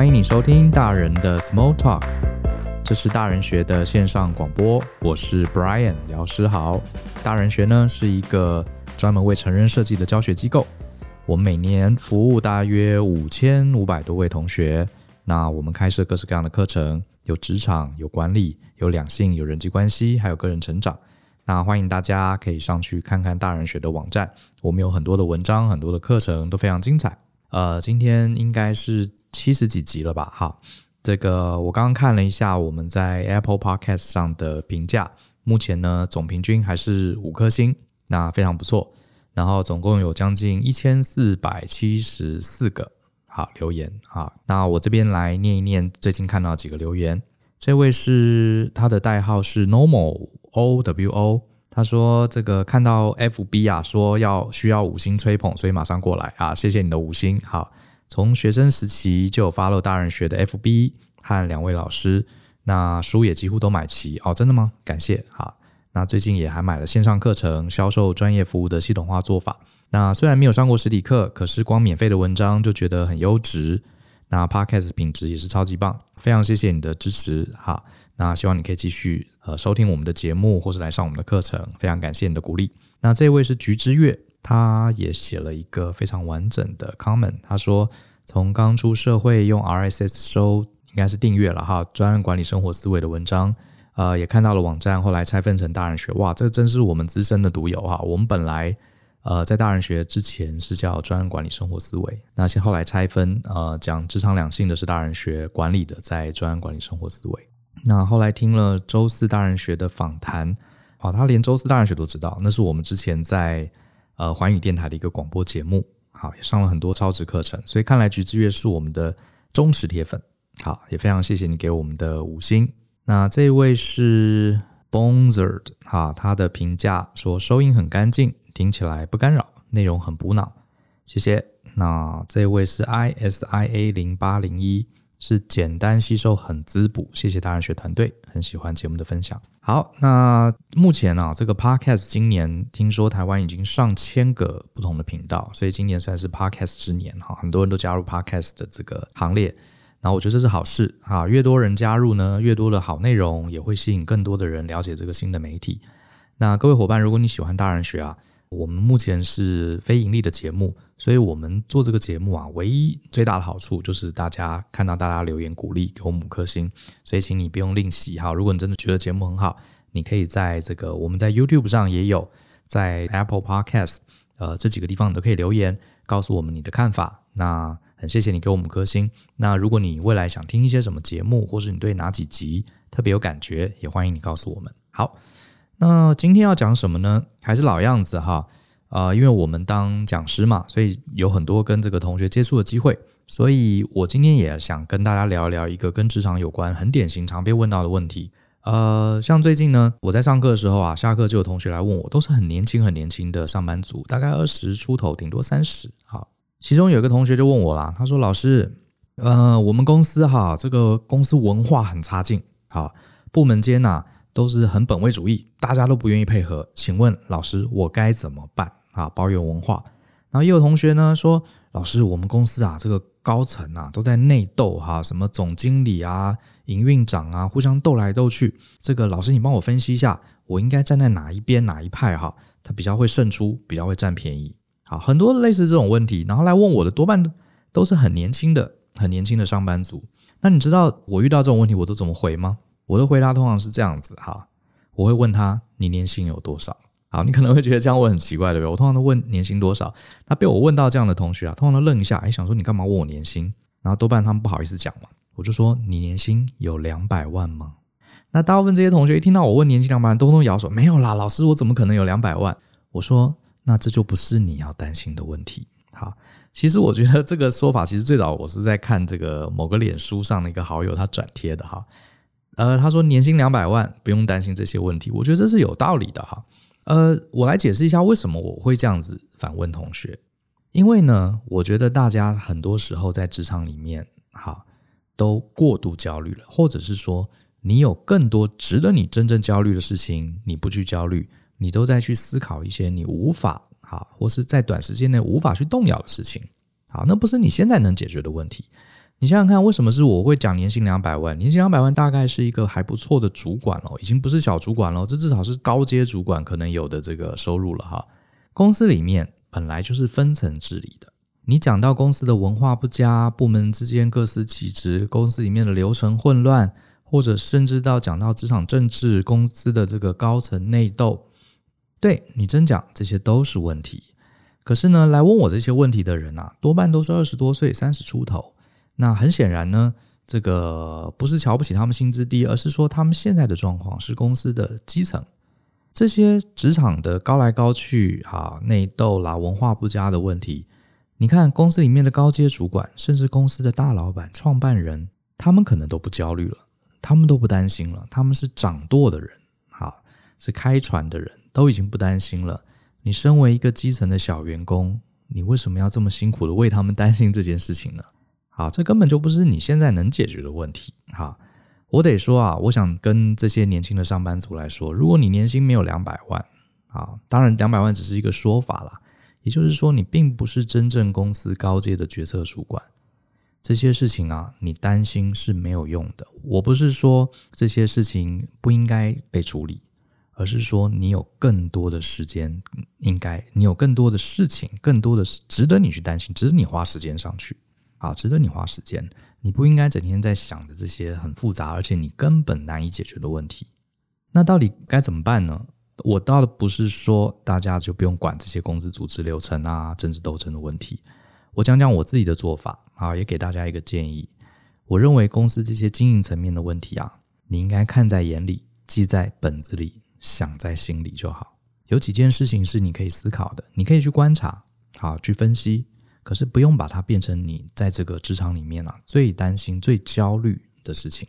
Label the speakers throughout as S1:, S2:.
S1: 欢迎你收听大人的 Small Talk，这是大人学的线上广播。我是 Brian 姚诗豪。大人学呢是一个专门为成人设计的教学机构。我们每年服务大约五千五百多位同学。那我们开设各式各样的课程，有职场、有管理、有两性、有人际关系，还有个人成长。那欢迎大家可以上去看看大人学的网站，我们有很多的文章、很多的课程都非常精彩。呃，今天应该是。七十几集了吧？哈，这个我刚刚看了一下我们在 Apple Podcast 上的评价，目前呢总平均还是五颗星，那非常不错。然后总共有将近一千四百七十四个好留言啊。那我这边来念一念最近看到几个留言。这位是他的代号是 Normal O W O，他说这个看到 FB 啊说要需要五星吹捧，所以马上过来啊，谢谢你的五星，好。从学生时期就有 follow 大人学的 FB 和两位老师，那书也几乎都买齐哦，真的吗？感谢。哈，那最近也还买了线上课程，销售专业服务的系统化做法。那虽然没有上过实体课，可是光免费的文章就觉得很优质。那 Podcast 品质也是超级棒，非常谢谢你的支持。哈，那希望你可以继续呃收听我们的节目，或是来上我们的课程，非常感谢你的鼓励。那这位是菊之月。他也写了一个非常完整的 comment，他说从刚出社会用 RSS 收应该是订阅了哈，专案管理生活思维的文章，呃，也看到了网站，后来拆分成大人学，哇，这真是我们资深的独有哈。我们本来呃在大人学之前是叫专案管理生活思维，那些后来拆分呃讲职场两性的是大人学，管理的在专案管理生活思维。那后来听了周四大人学的访谈，哦，他连周四大人学都知道，那是我们之前在。呃，环宇电台的一个广播节目，好，也上了很多超值课程，所以看来橘子月是我们的忠实铁粉，好，也非常谢谢你给我们的五星。那这位是 Bonzerd，哈，他的评价说收音很干净，听起来不干扰，内容很补脑，谢谢。那这位是 ISIA 零八零一。是简单吸收，很滋补。谢谢大人学团队，很喜欢节目的分享。好，那目前、啊，这个 Podcast 今年听说台湾已经上千个不同的频道，所以今年算是 Podcast 之年哈，很多人都加入 Podcast 的这个行列。然后我觉得这是好事啊，越多人加入呢，越多的好内容也会吸引更多的人了解这个新的媒体。那各位伙伴，如果你喜欢大人学啊。我们目前是非盈利的节目，所以我们做这个节目啊，唯一最大的好处就是大家看到大家留言鼓励，给我们五颗星，所以请你不用吝惜哈。如果你真的觉得节目很好，你可以在这个我们在 YouTube 上也有，在 Apple Podcast 呃这几个地方你都可以留言，告诉我们你的看法。那很谢谢你给我们五颗星。那如果你未来想听一些什么节目，或是你对哪几集特别有感觉，也欢迎你告诉我们。好。那今天要讲什么呢？还是老样子哈，呃，因为我们当讲师嘛，所以有很多跟这个同学接触的机会，所以我今天也想跟大家聊一聊一个跟职场有关、很典型、常被问到的问题。呃，像最近呢，我在上课的时候啊，下课就有同学来问我，都是很年轻、很年轻的上班族，大概二十出头，顶多三十。好，其中有一个同学就问我啦，他说：“老师，呃，我们公司哈，这个公司文化很差劲，好，部门间呐。”都是很本位主义，大家都不愿意配合。请问老师，我该怎么办啊？抱怨文化，然后也有同学呢说，老师，我们公司啊，这个高层啊都在内斗哈，什么总经理啊、营运长啊，互相斗来斗去。这个老师，你帮我分析一下，我应该站在哪一边哪一派哈？他比较会胜出，比较会占便宜。好，很多类似这种问题，然后来问我的多半都是很年轻的、很年轻的上班族。那你知道我遇到这种问题我都怎么回吗？我的回答通常是这样子哈，我会问他，你年薪有多少？好，你可能会觉得这样问很奇怪，对不对？我通常都问年薪多少。那被我问到这样的同学啊，通常都愣一下，哎，想说你干嘛问我年薪？然后多半他们不好意思讲嘛，我就说你年薪有两百万吗？那大部分这些同学一听到我问年薪两百万，都都摇手，没有啦，老师，我怎么可能有两百万？我说那这就不是你要担心的问题。好，其实我觉得这个说法，其实最早我是在看这个某个脸书上的一个好友他转贴的哈。呃，他说年薪两百万，不用担心这些问题。我觉得这是有道理的哈。呃，我来解释一下为什么我会这样子反问同学。因为呢，我觉得大家很多时候在职场里面，哈，都过度焦虑了，或者是说你有更多值得你真正焦虑的事情，你不去焦虑，你都在去思考一些你无法哈，或是在短时间内无法去动摇的事情。好，那不是你现在能解决的问题。你想想看，为什么是我会讲年薪两百万？年薪两百万大概是一个还不错的主管了，已经不是小主管了，这至少是高阶主管可能有的这个收入了哈。公司里面本来就是分层治理的，你讲到公司的文化不佳，部门之间各司其职，公司里面的流程混乱，或者甚至到讲到职场政治，公司的这个高层内斗，对你真讲这些都是问题。可是呢，来问我这些问题的人啊，多半都是二十多岁、三十出头。那很显然呢，这个不是瞧不起他们薪资低，而是说他们现在的状况是公司的基层，这些职场的高来高去啊，内斗啦、文化不佳的问题。你看公司里面的高阶主管，甚至公司的大老板、创办人，他们可能都不焦虑了，他们都不担心了，他们是掌舵的人，哈，是开船的人，都已经不担心了。你身为一个基层的小员工，你为什么要这么辛苦的为他们担心这件事情呢？啊，这根本就不是你现在能解决的问题。哈，我得说啊，我想跟这些年轻的上班族来说，如果你年薪没有两百万，啊，当然两百万只是一个说法啦，也就是说你并不是真正公司高阶的决策主管，这些事情啊，你担心是没有用的。我不是说这些事情不应该被处理，而是说你有更多的时间，应该你有更多的事情，更多的值得你去担心，值得你花时间上去。啊，值得你花时间。你不应该整天在想着这些很复杂，而且你根本难以解决的问题。那到底该怎么办呢？我倒不是说大家就不用管这些公司组织流程啊、政治斗争的问题。我讲讲我自己的做法啊，也给大家一个建议。我认为公司这些经营层面的问题啊，你应该看在眼里，记在本子里，想在心里就好。有几件事情是你可以思考的，你可以去观察，好，去分析。可是不用把它变成你在这个职场里面啊最担心、最焦虑的事情。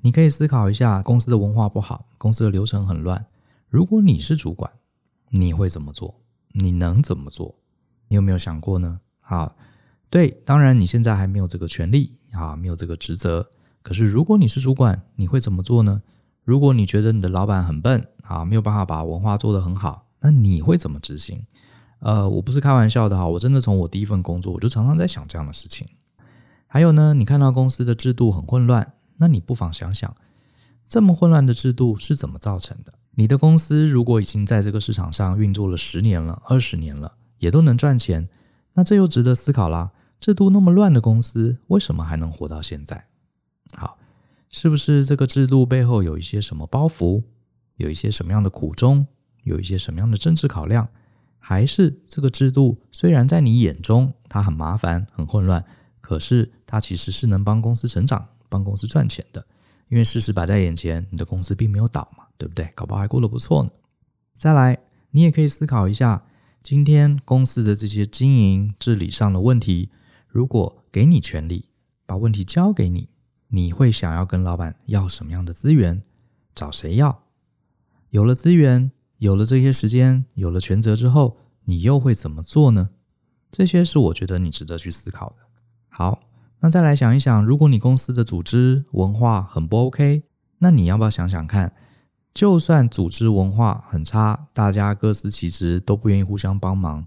S1: 你可以思考一下，公司的文化不好，公司的流程很乱。如果你是主管，你会怎么做？你能怎么做？你有没有想过呢？好，对，当然你现在还没有这个权利啊，没有这个职责。可是如果你是主管，你会怎么做呢？如果你觉得你的老板很笨啊，没有办法把文化做得很好，那你会怎么执行？呃，我不是开玩笑的哈，我真的从我第一份工作，我就常常在想这样的事情。还有呢，你看到公司的制度很混乱，那你不妨想想，这么混乱的制度是怎么造成的？你的公司如果已经在这个市场上运作了十年了、二十年了，也都能赚钱，那这又值得思考啦。制度那么乱的公司，为什么还能活到现在？好，是不是这个制度背后有一些什么包袱？有一些什么样的苦衷？有一些什么样的政治考量？还是这个制度虽然在你眼中它很麻烦、很混乱，可是它其实是能帮公司成长、帮公司赚钱的。因为事实摆在眼前，你的公司并没有倒嘛，对不对？搞不好还过得不错呢。再来，你也可以思考一下，今天公司的这些经营治理上的问题，如果给你权力，把问题交给你，你会想要跟老板要什么样的资源？找谁要？有了资源。有了这些时间，有了权责之后，你又会怎么做呢？这些是我觉得你值得去思考的。好，那再来想一想，如果你公司的组织文化很不 OK，那你要不要想想看，就算组织文化很差，大家各司其职，都不愿意互相帮忙，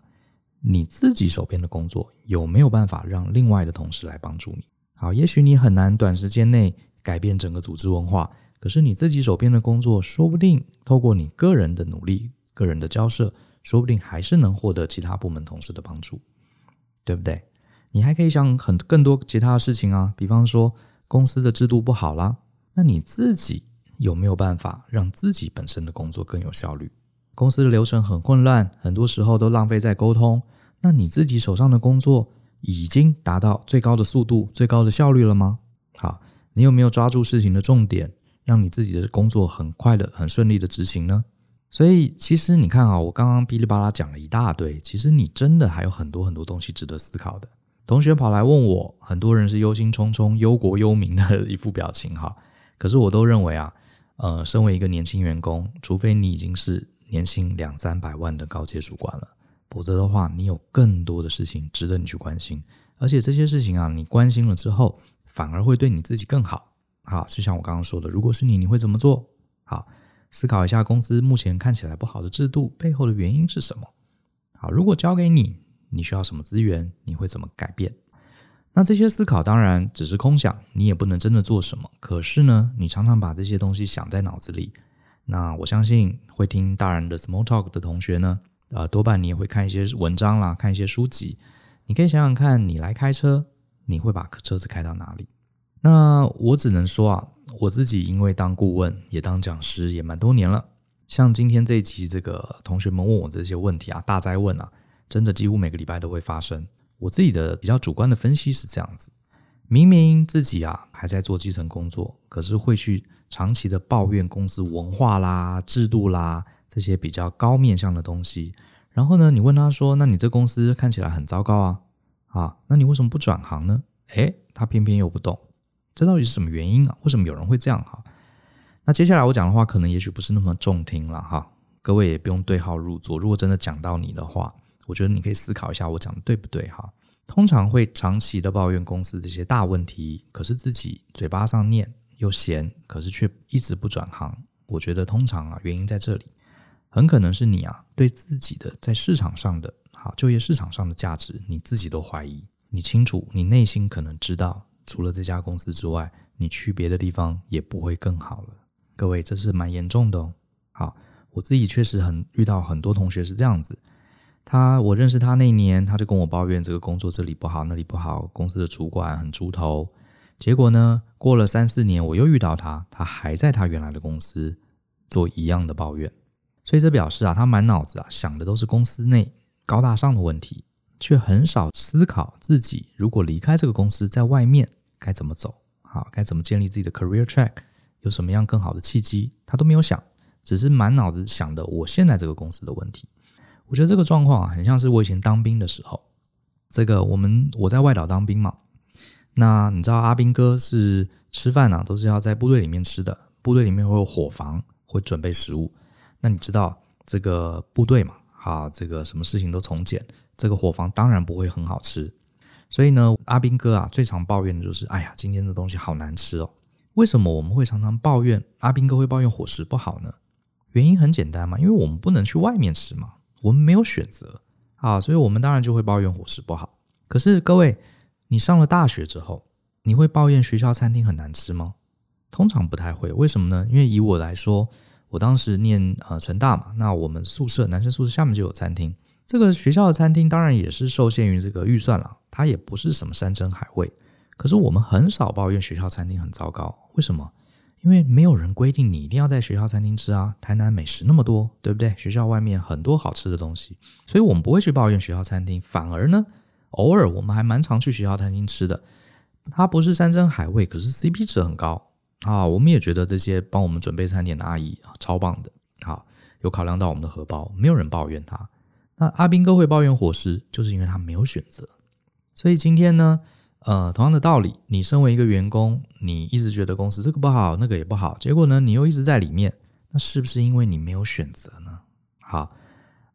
S1: 你自己手边的工作有没有办法让另外的同事来帮助你？好，也许你很难短时间内改变整个组织文化。可是你自己手边的工作，说不定透过你个人的努力、个人的交涉，说不定还是能获得其他部门同事的帮助，对不对？你还可以想很更多其他的事情啊，比方说公司的制度不好啦，那你自己有没有办法让自己本身的工作更有效率？公司的流程很混乱，很多时候都浪费在沟通，那你自己手上的工作已经达到最高的速度、最高的效率了吗？好，你有没有抓住事情的重点？让你自己的工作很快的、很顺利的执行呢？所以其实你看啊，我刚刚哔哩吧啦讲了一大堆，其实你真的还有很多很多东西值得思考的。同学跑来问我，很多人是忧心忡忡、忧国忧民的一副表情哈。可是我都认为啊，呃，身为一个年轻员工，除非你已经是年薪两三百万的高阶主管了，否则的话，你有更多的事情值得你去关心。而且这些事情啊，你关心了之后，反而会对你自己更好。好，就像我刚刚说的，如果是你，你会怎么做？好，思考一下公司目前看起来不好的制度背后的原因是什么？好，如果交给你，你需要什么资源？你会怎么改变？那这些思考当然只是空想，你也不能真的做什么。可是呢，你常常把这些东西想在脑子里。那我相信会听大人的 Small Talk 的同学呢，呃，多半你也会看一些文章啦，看一些书籍。你可以想想看，你来开车，你会把车子开到哪里？那我只能说啊，我自己因为当顾问，也当讲师，也蛮多年了。像今天这一集，这个同学们问我这些问题啊，大灾问啊，真的几乎每个礼拜都会发生。我自己的比较主观的分析是这样子：明明自己啊还在做基层工作，可是会去长期的抱怨公司文化啦、制度啦这些比较高面向的东西。然后呢，你问他说：“那你这公司看起来很糟糕啊，啊，那你为什么不转行呢？”诶，他偏偏又不动，这到底是什么原因啊？为什么有人会这样哈？那接下来我讲的话，可能也许不是那么中听了哈。各位也不用对号入座，如果真的讲到你的话。我觉得你可以思考一下，我讲的对不对哈？通常会长期的抱怨公司这些大问题，可是自己嘴巴上念又嫌，可是却一直不转行。我觉得通常啊，原因在这里，很可能是你啊对自己的在市场上的好就业市场上的价值，你自己都怀疑。你清楚，你内心可能知道，除了这家公司之外，你去别的地方也不会更好了。各位，这是蛮严重的哦。好，我自己确实很遇到很多同学是这样子。他，我认识他那一年，他就跟我抱怨这个工作这里不好，那里不好，公司的主管很猪头。结果呢，过了三四年，我又遇到他，他还在他原来的公司做一样的抱怨。所以这表示啊，他满脑子啊想的都是公司内高大上的问题，却很少思考自己如果离开这个公司，在外面该怎么走，好，该怎么建立自己的 career track，有什么样更好的契机，他都没有想，只是满脑子想的我现在这个公司的问题。我觉得这个状况，很像是我以前当兵的时候。这个我们我在外岛当兵嘛，那你知道阿兵哥是吃饭啊，都是要在部队里面吃的。部队里面会有伙房，会准备食物。那你知道这个部队嘛？啊，这个什么事情都从简，这个伙房当然不会很好吃。所以呢，阿斌哥啊，最常抱怨的就是：哎呀，今天的东西好难吃哦。为什么我们会常常抱怨？阿斌哥会抱怨伙食不好呢？原因很简单嘛，因为我们不能去外面吃嘛。我们没有选择啊，所以我们当然就会抱怨伙食不好。可是各位，你上了大学之后，你会抱怨学校餐厅很难吃吗？通常不太会。为什么呢？因为以我来说，我当时念呃成大嘛，那我们宿舍男生宿舍下面就有餐厅。这个学校的餐厅当然也是受限于这个预算了，它也不是什么山珍海味。可是我们很少抱怨学校餐厅很糟糕，为什么？因为没有人规定你一定要在学校餐厅吃啊，台南美食那么多，对不对？学校外面很多好吃的东西，所以我们不会去抱怨学校餐厅，反而呢，偶尔我们还蛮常去学校餐厅吃的。它不是山珍海味，可是 CP 值很高啊。我们也觉得这些帮我们准备餐点的阿姨超棒的，好，有考量到我们的荷包，没有人抱怨他。那阿兵哥会抱怨伙食，就是因为他没有选择。所以今天呢，呃，同样的道理，你身为一个员工，你一直觉得公司这个不好，那个也不好，结果呢，你又一直在里面，那是不是因为你没有选择呢？好，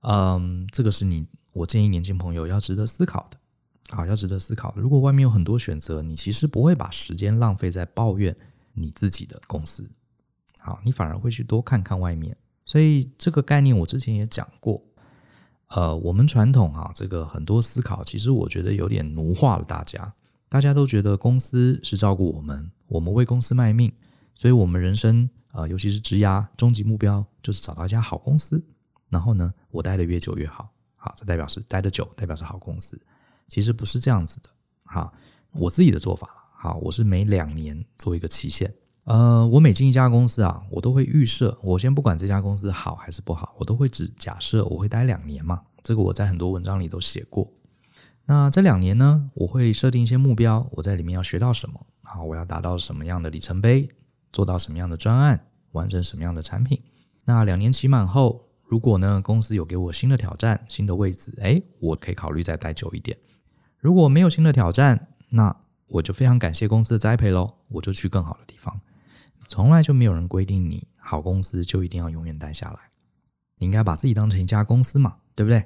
S1: 嗯，这个是你，我建议年轻朋友要值得思考的，好，要值得思考。如果外面有很多选择，你其实不会把时间浪费在抱怨你自己的公司，好，你反而会去多看看外面。所以这个概念我之前也讲过，呃，我们传统啊，这个很多思考，其实我觉得有点奴化了大家。大家都觉得公司是照顾我们，我们为公司卖命，所以我们人生啊、呃，尤其是职涯终极目标就是找到一家好公司。然后呢，我待的越久越好，好，这代表是待得久，代表是好公司。其实不是这样子的，好，我自己的做法，好，我是每两年做一个期限。呃，我每进一家公司啊，我都会预设，我先不管这家公司好还是不好，我都会只假设我会待两年嘛。这个我在很多文章里都写过。那这两年呢，我会设定一些目标，我在里面要学到什么？好，我要达到什么样的里程碑？做到什么样的专案？完成什么样的产品？那两年期满后，如果呢公司有给我新的挑战、新的位置，诶，我可以考虑再待久一点。如果没有新的挑战，那我就非常感谢公司的栽培喽，我就去更好的地方。从来就没有人规定你好公司就一定要永远待下来，你应该把自己当成一家公司嘛，对不对？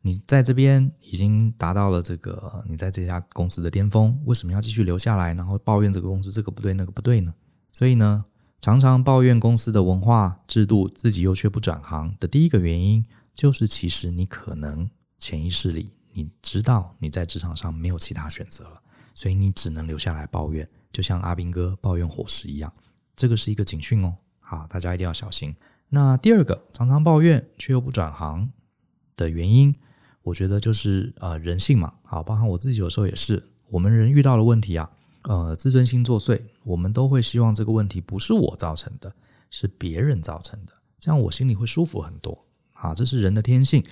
S1: 你在这边已经达到了这个，你在这家公司的巅峰，为什么要继续留下来，然后抱怨这个公司这个不对那个不对呢？所以呢，常常抱怨公司的文化制度，自己又却不转行的第一个原因，就是其实你可能潜意识里你知道你在职场上没有其他选择了，所以你只能留下来抱怨，就像阿兵哥抱怨伙食一样。这个是一个警讯哦，好，大家一定要小心。那第二个，常常抱怨却又不转行的原因，我觉得就是呃人性嘛，好，包含我自己有时候也是，我们人遇到了问题啊，呃，自尊心作祟，我们都会希望这个问题不是我造成的，是别人造成的，这样我心里会舒服很多。好，这是人的天性。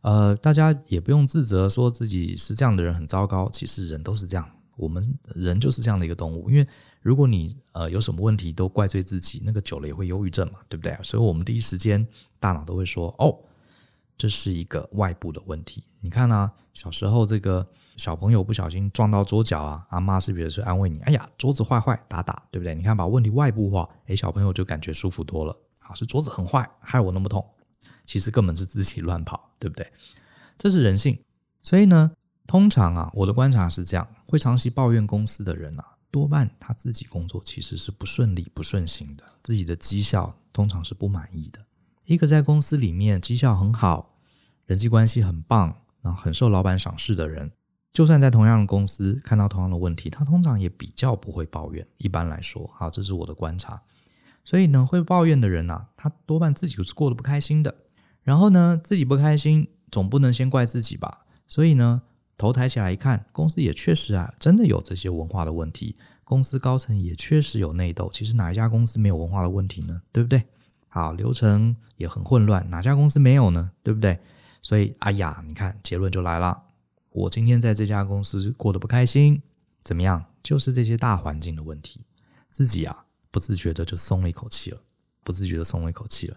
S1: 呃，大家也不用自责，说自己是这样的人很糟糕。其实人都是这样，我们人就是这样的一个动物。因为如果你呃有什么问题都怪罪自己，那个久了也会忧郁症嘛，对不对？所以我们第一时间大脑都会说，哦，这是一个外部的问题。你看啊，小时候这个小朋友不小心撞到桌角啊，阿妈是不是是安慰你？哎呀，桌子坏坏，打打，对不对？你看把问题外部化，诶，小朋友就感觉舒服多了。啊，是桌子很坏，害我那么痛。其实根本是自己乱跑，对不对？这是人性。所以呢，通常啊，我的观察是这样：会长期抱怨公司的人啊，多半他自己工作其实是不顺利、不顺心的，自己的绩效通常是不满意的。一个在公司里面绩效很好、人际关系很棒、然后很受老板赏识的人，就算在同样的公司看到同样的问题，他通常也比较不会抱怨。一般来说，好，这是我的观察。所以呢，会抱怨的人啊，他多半自己是过得不开心的。然后呢，自己不开心，总不能先怪自己吧？所以呢，头抬起来一看，公司也确实啊，真的有这些文化的问题，公司高层也确实有内斗。其实哪一家公司没有文化的问题呢？对不对？好，流程也很混乱，哪家公司没有呢？对不对？所以，哎呀，你看结论就来了。我今天在这家公司过得不开心，怎么样？就是这些大环境的问题，自己啊，不自觉的就松了一口气了，不自觉的松了一口气了。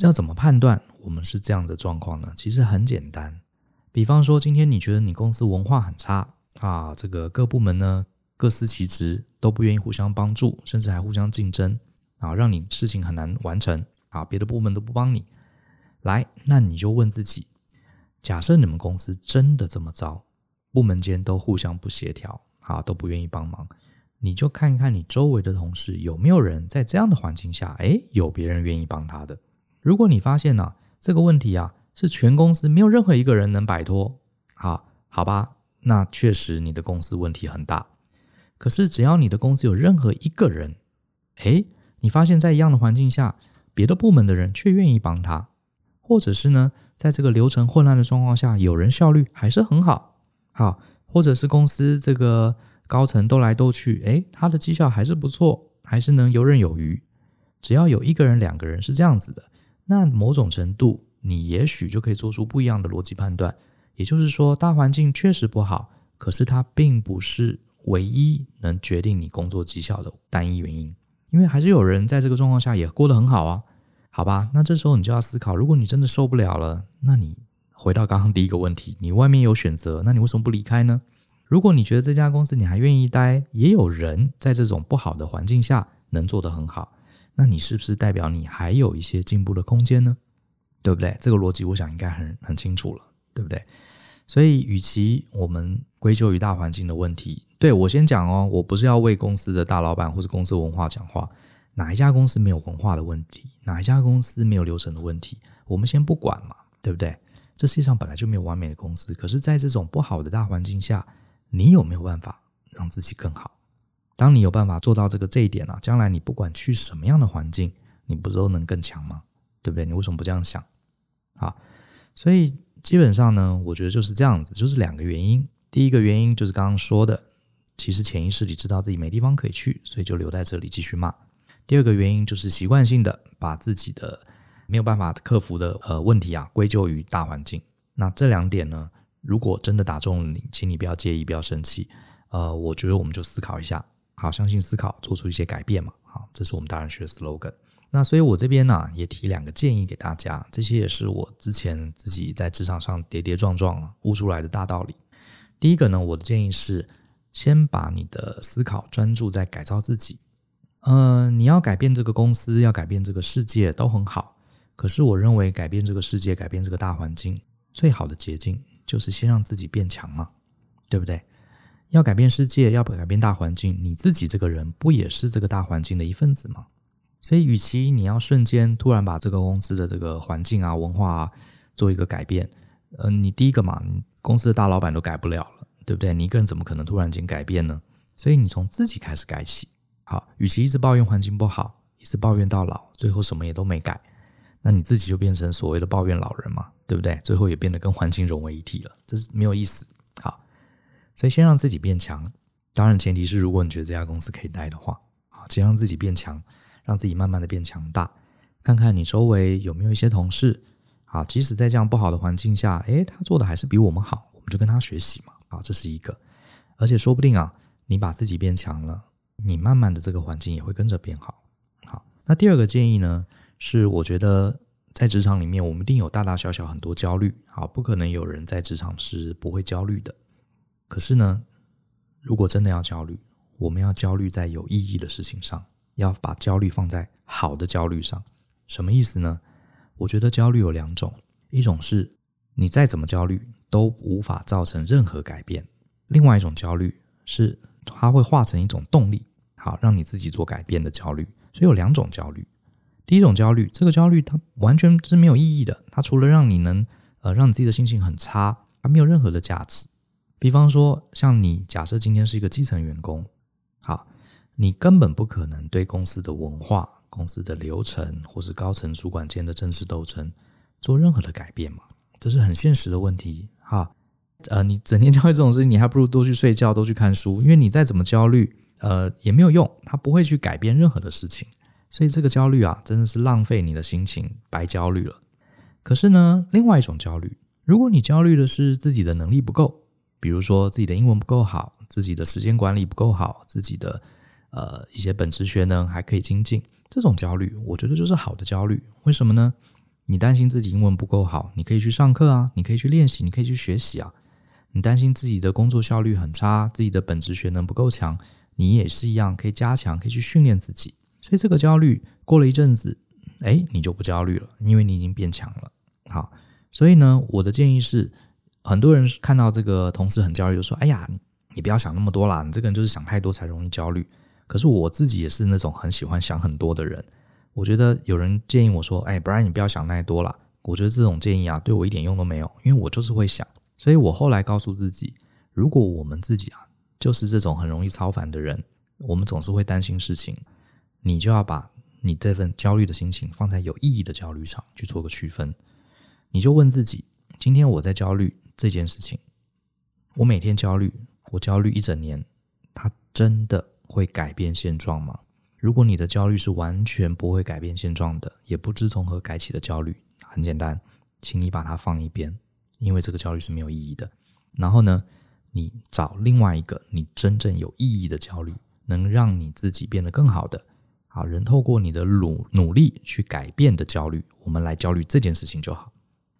S1: 要怎么判断我们是这样的状况呢？其实很简单，比方说今天你觉得你公司文化很差啊，这个各部门呢各司其职，都不愿意互相帮助，甚至还互相竞争啊，让你事情很难完成啊，别的部门都不帮你。来，那你就问自己：假设你们公司真的这么糟，部门间都互相不协调啊，都不愿意帮忙，你就看一看你周围的同事有没有人在这样的环境下，诶，有别人愿意帮他的。如果你发现呢、这个问题啊是全公司没有任何一个人能摆脱，好，好吧，那确实你的公司问题很大。可是只要你的公司有任何一个人，诶，你发现在一样的环境下，别的部门的人却愿意帮他，或者是呢，在这个流程混乱的状况下，有人效率还是很好，好，或者是公司这个高层斗来斗去，诶，他的绩效还是不错，还是能游刃有余。只要有一个人、两个人是这样子的。那某种程度，你也许就可以做出不一样的逻辑判断。也就是说，大环境确实不好，可是它并不是唯一能决定你工作绩效的单一原因，因为还是有人在这个状况下也过得很好啊。好吧，那这时候你就要思考，如果你真的受不了了，那你回到刚刚第一个问题，你外面有选择，那你为什么不离开呢？如果你觉得这家公司你还愿意待，也有人在这种不好的环境下能做得很好。那你是不是代表你还有一些进步的空间呢？对不对？这个逻辑我想应该很很清楚了，对不对？所以，与其我们归咎于大环境的问题，对，我先讲哦，我不是要为公司的大老板或者公司文化讲话。哪一家公司没有文化的问题？哪一家公司没有流程的问题？我们先不管嘛，对不对？这世界上本来就没有完美的公司，可是，在这种不好的大环境下，你有没有办法让自己更好？当你有办法做到这个这一点啊，将来你不管去什么样的环境，你不都能更强吗？对不对？你为什么不这样想？好，所以基本上呢，我觉得就是这样子，就是两个原因。第一个原因就是刚刚说的，其实潜意识里知道自己没地方可以去，所以就留在这里继续骂。第二个原因就是习惯性的把自己的没有办法克服的呃问题啊归咎于大环境。那这两点呢，如果真的打中了你，请你不要介意，不要生气。呃，我觉得我们就思考一下。好，相信思考，做出一些改变嘛。好，这是我们大人学的 slogan。那所以，我这边呢、也提两个建议给大家。这些也是我之前自己在职场上跌跌撞撞悟出来的大道理。第一个呢，我的建议是，先把你的思考专注在改造自己。嗯、你要改变这个公司，要改变这个世界都很好。可是，我认为改变这个世界，改变这个大环境，最好的捷径就是先让自己变强嘛，对不对？要改变世界，要改变大环境，你自己这个人不也是这个大环境的一份子吗？所以，与其你要瞬间突然把这个公司的这个环境啊、文化啊做一个改变，嗯、你第一个嘛，公司的大老板都改不了了，对不对？你一个人怎么可能突然间改变呢？所以你从自己开始改起。好，与其一直抱怨环境不好，一直抱怨到老，最后什么也都没改，那你自己就变成所谓的抱怨老人嘛，对不对？最后也变得跟环境融为一体了，这是没有意思。好，所以先让自己变强，当然前提是如果你觉得这家公司可以待的话，好，先让自己变强，让自己慢慢的变强大，看看你周围有没有一些同事，好，即使在这样不好的环境下，诶，他做的还是比我们好，我们就跟他学习嘛，好，这是一个，而且说不定啊，你把自己变强了。你慢慢的这个环境也会跟着变好。好，那第二个建议呢，是我觉得在职场里面，我们一定有大大小小很多焦虑。好，不可能有人在职场是不会焦虑的。可是呢，如果真的要焦虑，我们要焦虑在有意义的事情上，要把焦虑放在好的焦虑上。什么意思呢？我觉得焦虑有两种，一种是你再怎么焦虑都无法造成任何改变，另外一种焦虑是。它会化成一种动力，好，让你自己做改变的焦虑。所以有两种焦虑。第一种焦虑，这个焦虑它完全是没有意义的，它除了让你能呃让你自己的心情很差，它没有任何的价值。比方说，像你假设今天是一个基层员工，好，你根本不可能对公司的文化、公司的流程，或是高层主管间的政治斗争做任何的改变嘛，这是很现实的问题，哈。呃，你整天焦虑这种事情，你还不如多去睡觉，多去看书。因为你再怎么焦虑，呃，也没有用，它不会去改变任何的事情。所以这个焦虑啊，真的是浪费你的心情，白焦虑了。可是呢，另外一种焦虑，如果你焦虑的是自己的能力不够，比如说自己的英文不够好，自己的时间管理不够好，自己的呃一些本职学能还可以精进，这种焦虑，我觉得就是好的焦虑。为什么呢？你担心自己英文不够好，你可以去上课啊，你可以去练习，你可以去学习啊。你担心自己的工作效率很差，自己的本职学能不够强，你也是一样可以加强，可以去训练自己。所以这个焦虑过了一阵子，哎，你就不焦虑了，因为你已经变强了。好，所以呢，我的建议是，很多人看到这个同事很焦虑，就说：“哎呀，你不要想那么多啦，你这个人就是想太多才容易焦虑。”可是我自己也是那种很喜欢想很多的人。我觉得有人建议我说：“哎，Brian，你不要想太多啦。”我觉得这种建议啊，对我一点用都没有，因为我就是会想。所以我后来告诉自己，如果我们自己啊，就是这种很容易超凡的人，我们总是会担心事情，你就要把你这份焦虑的心情放在有意义的焦虑上去做个区分。你就问自己，今天我在焦虑这件事情，我每天焦虑，我焦虑一整年，它真的会改变现状吗？如果你的焦虑是完全不会改变现状的，也不知从何改起的焦虑，很简单，请你把它放一边。因为这个焦虑是没有意义的。然后呢，你找另外一个你真正有意义的焦虑，能让你自己变得更好的。好，人透过你的努努力去改变的焦虑，我们来焦虑这件事情就好。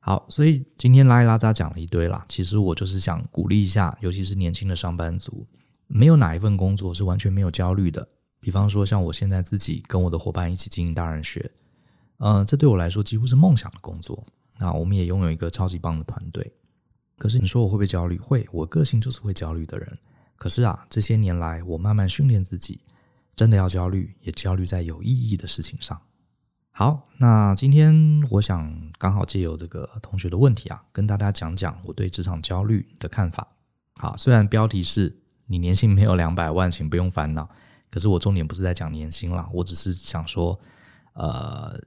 S1: 好，所以今天拉一拉扎讲了一堆啦。其实我就是想鼓励一下，尤其是年轻的上班族，没有哪一份工作是完全没有焦虑的。比方说，像我现在自己跟我的伙伴一起经营大人学，呃，这对我来说几乎是梦想的工作。那我们也拥有一个超级棒的团队，可是你说我会不会焦虑？会，我个性就是会焦虑的人。可是啊，这些年来我慢慢训练自己，真的要焦虑，也焦虑在有意义的事情上。好，那今天我想刚好借由这个同学的问题啊，跟大家讲讲我对职场焦虑的看法。好，虽然标题是你年薪没有两百万，请不用烦恼，可是我重点不是在讲年薪啦，我只是想说，呃，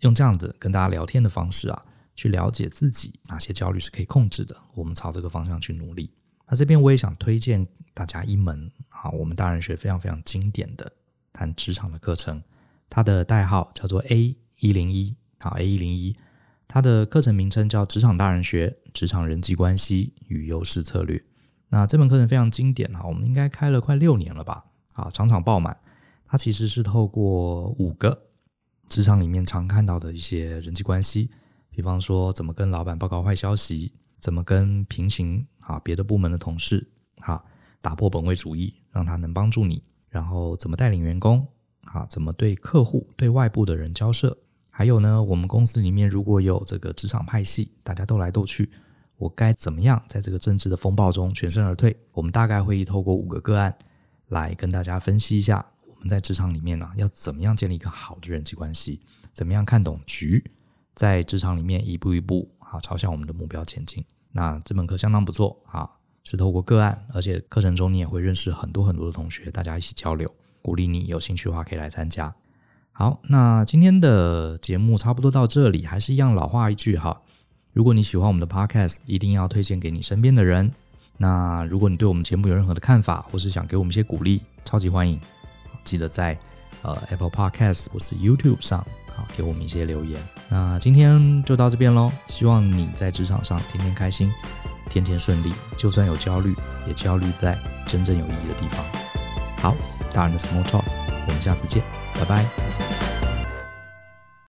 S1: 用这样子跟大家聊天的方式啊。去了解自己哪些焦虑是可以控制的，我们朝这个方向去努力。那这边我也想推荐大家一门啊，我们大人学非常非常经典的谈职场的课程，它的代号叫做 A 一零一啊 A 一零一，它的课程名称叫职场大人学，职场人际关系与优势策略。那这门课程非常经典哈，我们应该开了快六年了吧？啊，场场爆满。它其实是透过五个职场里面常看到的一些人际关系。比方说，怎么跟老板报告坏消息？怎么跟平行啊别的部门的同事哈打破本位主义，让他能帮助你？然后怎么带领员工啊？怎么对客户、对外部的人交涉？还有呢，我们公司里面如果有这个职场派系，大家斗来斗去，我该怎么样在这个政治的风暴中全身而退？我们大概会透过五个个案来跟大家分析一下，我们在职场里面呢要怎么样建立一个好的人际关系？怎么样看懂局？在职场里面一步一步啊朝向我们的目标前进。那这门课相当不错啊，是透过个案，而且课程中你也会认识很多很多的同学，大家一起交流，鼓励你有兴趣的话可以来参加。好，那今天的节目差不多到这里，还是一样老话一句哈，如果你喜欢我们的 Podcast，一定要推荐给你身边的人。那如果你对我们节目有任何的看法，或是想给我们一些鼓励，超级欢迎，记得在呃 Apple Podcast 或是 YouTube 上啊给我们一些留言。那今天就到这边喽，希望你在职场上天天开心，天天顺利，就算有焦虑，也焦虑在真正有意义的地方。好，大人的 Small Talk。我们下次见，拜拜。